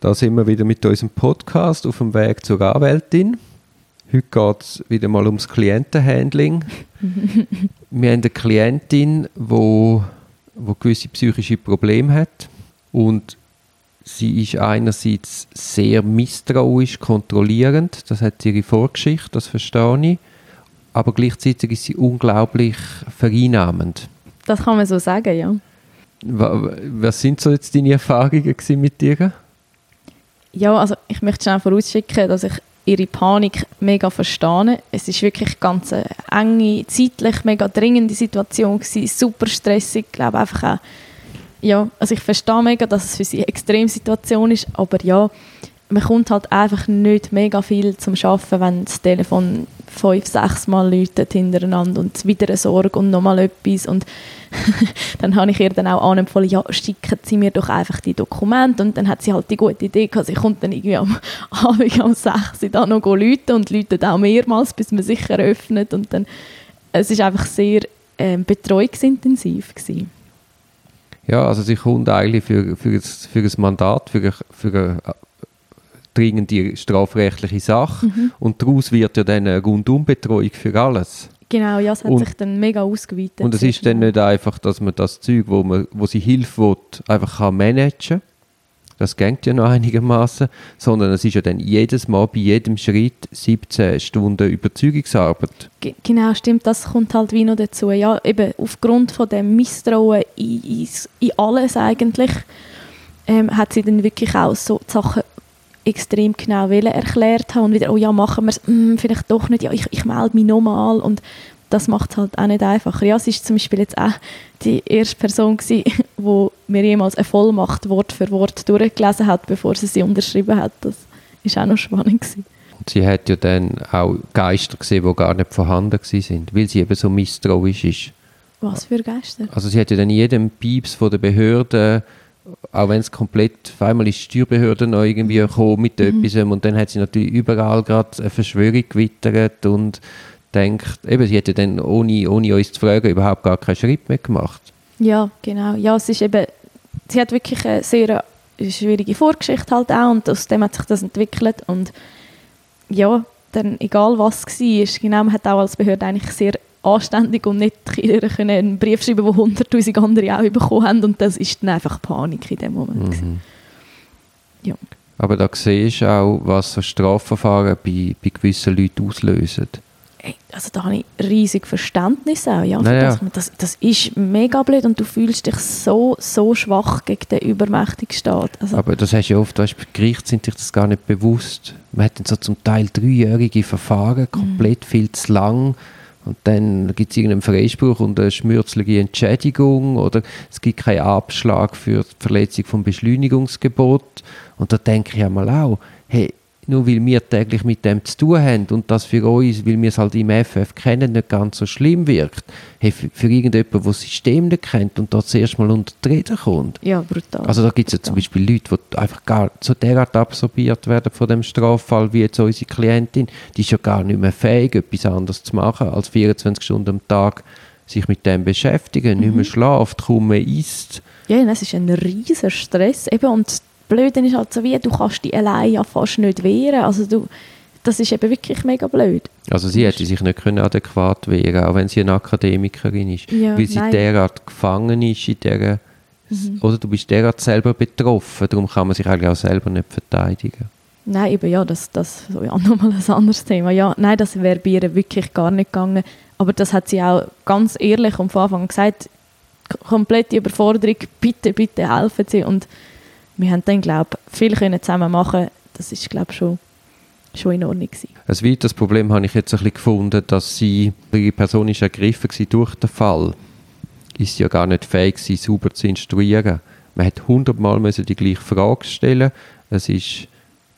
Da sind wir wieder mit unserem Podcast auf dem Weg zur Anwältin. Heute geht es wieder mal ums Klientenhandling. wir haben eine Klientin, die wo, wo gewisse psychische Probleme hat und sie ist einerseits sehr misstrauisch, kontrollierend, das hat ihre Vorgeschichte, das verstehe ich, aber gleichzeitig ist sie unglaublich vereinnahmend. Das kann man so sagen, ja. Was sind so jetzt deine Erfahrungen mit ihr? Ja, also ich möchte schnell vorausschicken, dass ich ihre Panik mega verstehe. Es ist wirklich ganz eine enge, zeitlich mega dringende Situation gewesen, super stressig, ich glaube einfach auch, ja, also ich verstehe mega, dass es für sie eine Extremsituation ist, aber ja, man kommt halt einfach nicht mega viel zum Schaffen, wenn das Telefon fünf, sechs Mal läutet hintereinander und wieder eine Sorge und nochmal etwas und dann habe ich ihr dann auch anempfohlen, ja, schicken Sie mir doch einfach die Dokumente und dann hat sie halt die gute Idee gehabt, sie kommt dann irgendwie am Abend um sechs da noch läuten und läutet auch mehrmals, bis man sich eröffnet und dann, es ist einfach sehr ähm, betreuungsintensiv gewesen. Ja, also sie kommt eigentlich für, für, das, für ein Mandat, für, für dringende strafrechtliche Sache mhm. und daraus wird ja dann eine Rundumbetreuung für alles. Genau, ja, es hat und, sich dann mega ausgeweitet. Und es ist dann nicht einfach, dass man das Zeug, wo, man, wo sie Hilfe will, einfach kann managen das geht ja noch einigermaßen, sondern es ist ja dann jedes Mal bei jedem Schritt 17 Stunden Überzeugungsarbeit. G genau, stimmt, das kommt halt wie noch dazu. Ja, eben aufgrund von dem Misstrauen in, in, in alles eigentlich, ähm, hat sie dann wirklich auch so Sachen extrem genau erklärt haben und wieder, oh ja, machen wir es, hm, vielleicht doch nicht, ja, ich, ich melde mich nochmal und das macht es halt auch nicht einfacher. Ja, sie ist zum Beispiel jetzt auch die erste Person gewesen, die mir jemals eine Vollmacht Wort für Wort durchgelesen hat, bevor sie sie unterschrieben hat. Das ist auch noch spannend gewesen. Und sie hat ja dann auch Geister gesehen, die gar nicht vorhanden sind, weil sie eben so misstrauisch ist. Was für Geister? Also sie hat ja dann jedem Pieps von der Behörde auch wenn es komplett, auf einmal ist die Steuerbehörde noch irgendwie gekommen mit mhm. etwas und dann hat sie natürlich überall gerade eine Verschwörung gewittert und denkt, eben, sie hätte dann ohne, ohne uns zu fragen überhaupt gar keinen Schritt mehr gemacht. Ja, genau. Ja, es ist eben, sie hat wirklich eine sehr schwierige Vorgeschichte halt auch und aus dem hat sich das entwickelt und ja, dann egal was war, genau, man hat auch als Behörde eigentlich sehr anständig und nicht können einen Brief schreiben, wo hunderttausend andere auch bekommen haben und das ist dann einfach Panik in dem Moment. Mhm. Ja. Aber da siehst du auch, was so Strafverfahren bei, bei gewissen Leuten auslösen. Also da habe ich riesig Verständnis auch, ja, naja. das, das ist mega blöd und du fühlst dich so, so schwach gegen den übermächtigen Staat. Also Aber das hast du ja oft, weißt, bei Gericht sind sich das gar nicht bewusst. Man hat dann so zum Teil dreijährige Verfahren, mhm. komplett mhm. viel zu lang und dann gibt es irgendeinen Freispruch und eine schmürzelige Entschädigung oder es gibt keinen Abschlag für die Verletzung vom Beschleunigungsgebot. Und da denke ich einmal auch, hey, nur weil wir täglich mit dem zu tun haben und das für uns, weil wir es halt im FF kennen, nicht ganz so schlimm wirkt. Hey, für, für irgendjemanden, der das System nicht kennt und dort zuerst mal unter die Rede kommt. Ja, brutal. Also da gibt es ja zum Beispiel Leute, die einfach gar so derart absorbiert werden von dem Straffall, wie jetzt unsere Klientin, die ist ja gar nicht mehr fähig, etwas anderes zu machen, als 24 Stunden am Tag sich mit dem beschäftigen, mhm. nicht mehr mhm. schlaft, kaum mehr isst. Ja, das ist ein riesiger Stress. Eben, und Blöde ist halt so wie, du kannst dich allein ja fast nicht wehren. Also du, das ist eben wirklich mega blöd. Also sie hätte sich nicht können adäquat wehren auch wenn sie eine Akademikerin ist. Ja, weil sie nein. derart gefangen ist in dieser, mhm. oder du bist derart selber betroffen, darum kann man sich eigentlich auch selber nicht verteidigen. Nein, eben ja, das, das so, ja, nochmal ein anderes Thema. Ja, nein, das wäre bei ihr wirklich gar nicht gegangen. Aber das hat sie auch ganz ehrlich und von Anfang an gesagt, komplette Überforderung, bitte, bitte helfen Sie. Und wir haben dann, glaube ich, viel können zusammen machen Das ist, glaube ich, schon, schon in Ordnung gewesen. Ein weiteres Problem habe ich jetzt ein bisschen gefunden, dass sie, die Person ist ergriffen durch den Fall, ist sie ja gar nicht fähig sie sauber zu instruieren. Man hat hundertmal die gleiche Frage stellen. Es ist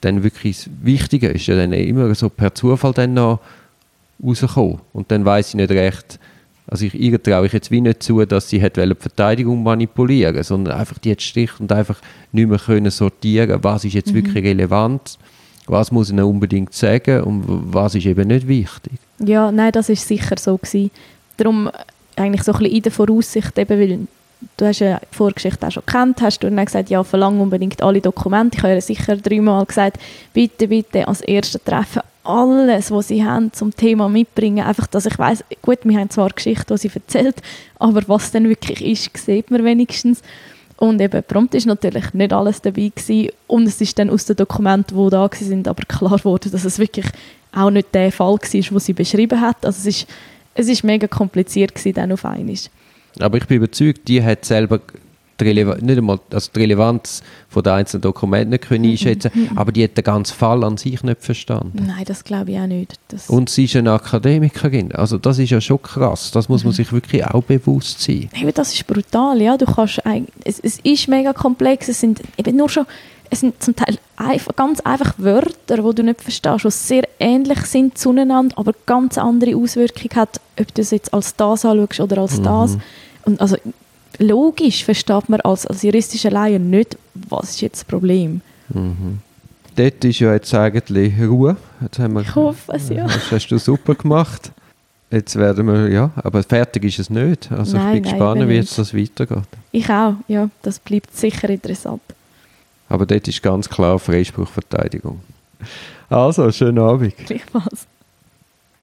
dann wirklich das Wichtige ist ja dann immer so per Zufall dann noch rausgekommen. Und dann weiß ich nicht recht, also ich, ihr traue ich jetzt wie nicht zu, dass sie hat die Verteidigung manipulieren sondern einfach die hat Stich und einfach nicht mehr können sortieren, was ist jetzt mhm. wirklich relevant, was muss ich unbedingt sagen und was ist eben nicht wichtig. Ja, nein, das ist sicher so gewesen. Darum eigentlich so ein bisschen in der Voraussicht, eben weil du hast ja die Vorgeschichte auch schon gekannt, hast du dann gesagt, ja, verlang unbedingt alle Dokumente. Ich habe ihr sicher dreimal gesagt, bitte, bitte, als erstes Treffen alles, was sie haben zum Thema mitbringen. Einfach, dass ich weiß, gut, wir haben zwar Geschichte, die sie erzählt, aber was dann wirklich ist, sieht man wenigstens. Und eben prompt ist natürlich nicht alles dabei gewesen. und es ist dann aus den Dokumenten, die da sind, aber klar geworden, dass es wirklich auch nicht der Fall war, den sie beschrieben hat. Also es ist, es ist mega kompliziert gewesen, dann auf einmal. Aber ich bin überzeugt, die hat selber die Relevanz, nicht einmal also die Relevanz von den einzelnen Dokumenten nicht können mhm, einschätzen mhm. aber die hat den ganzen Fall an sich nicht verstanden. Nein, das glaube ich auch nicht. Das und sie ist eine Akademikerin, also das ist ja schon krass, das muss man mhm. sich wirklich auch bewusst sein. Eben, das ist brutal, ja, du kannst, es, es ist mega komplex, es sind eben nur schon es sind zum Teil einfach, ganz einfach Wörter, die du nicht verstehst, die sehr ähnlich sind zueinander, aber ganz andere Auswirkungen hat, ob du es jetzt als das anschaust oder als mhm. das. Und also logisch versteht man als, als juristischer Laie nicht, was ist jetzt das Problem. Mhm. Dort ist ja jetzt eigentlich Ruhe. Jetzt haben wir, ich hoffe es, ja. Das hast du super gemacht. Jetzt werden wir, ja, aber fertig ist es nicht. Also nein, ich bin gespannt, wie jetzt das weitergeht. Ich auch, ja, das bleibt sicher interessant. Aber dort ist ganz klar Freispruchverteidigung. Also, schönen Abend. Gleichfalls.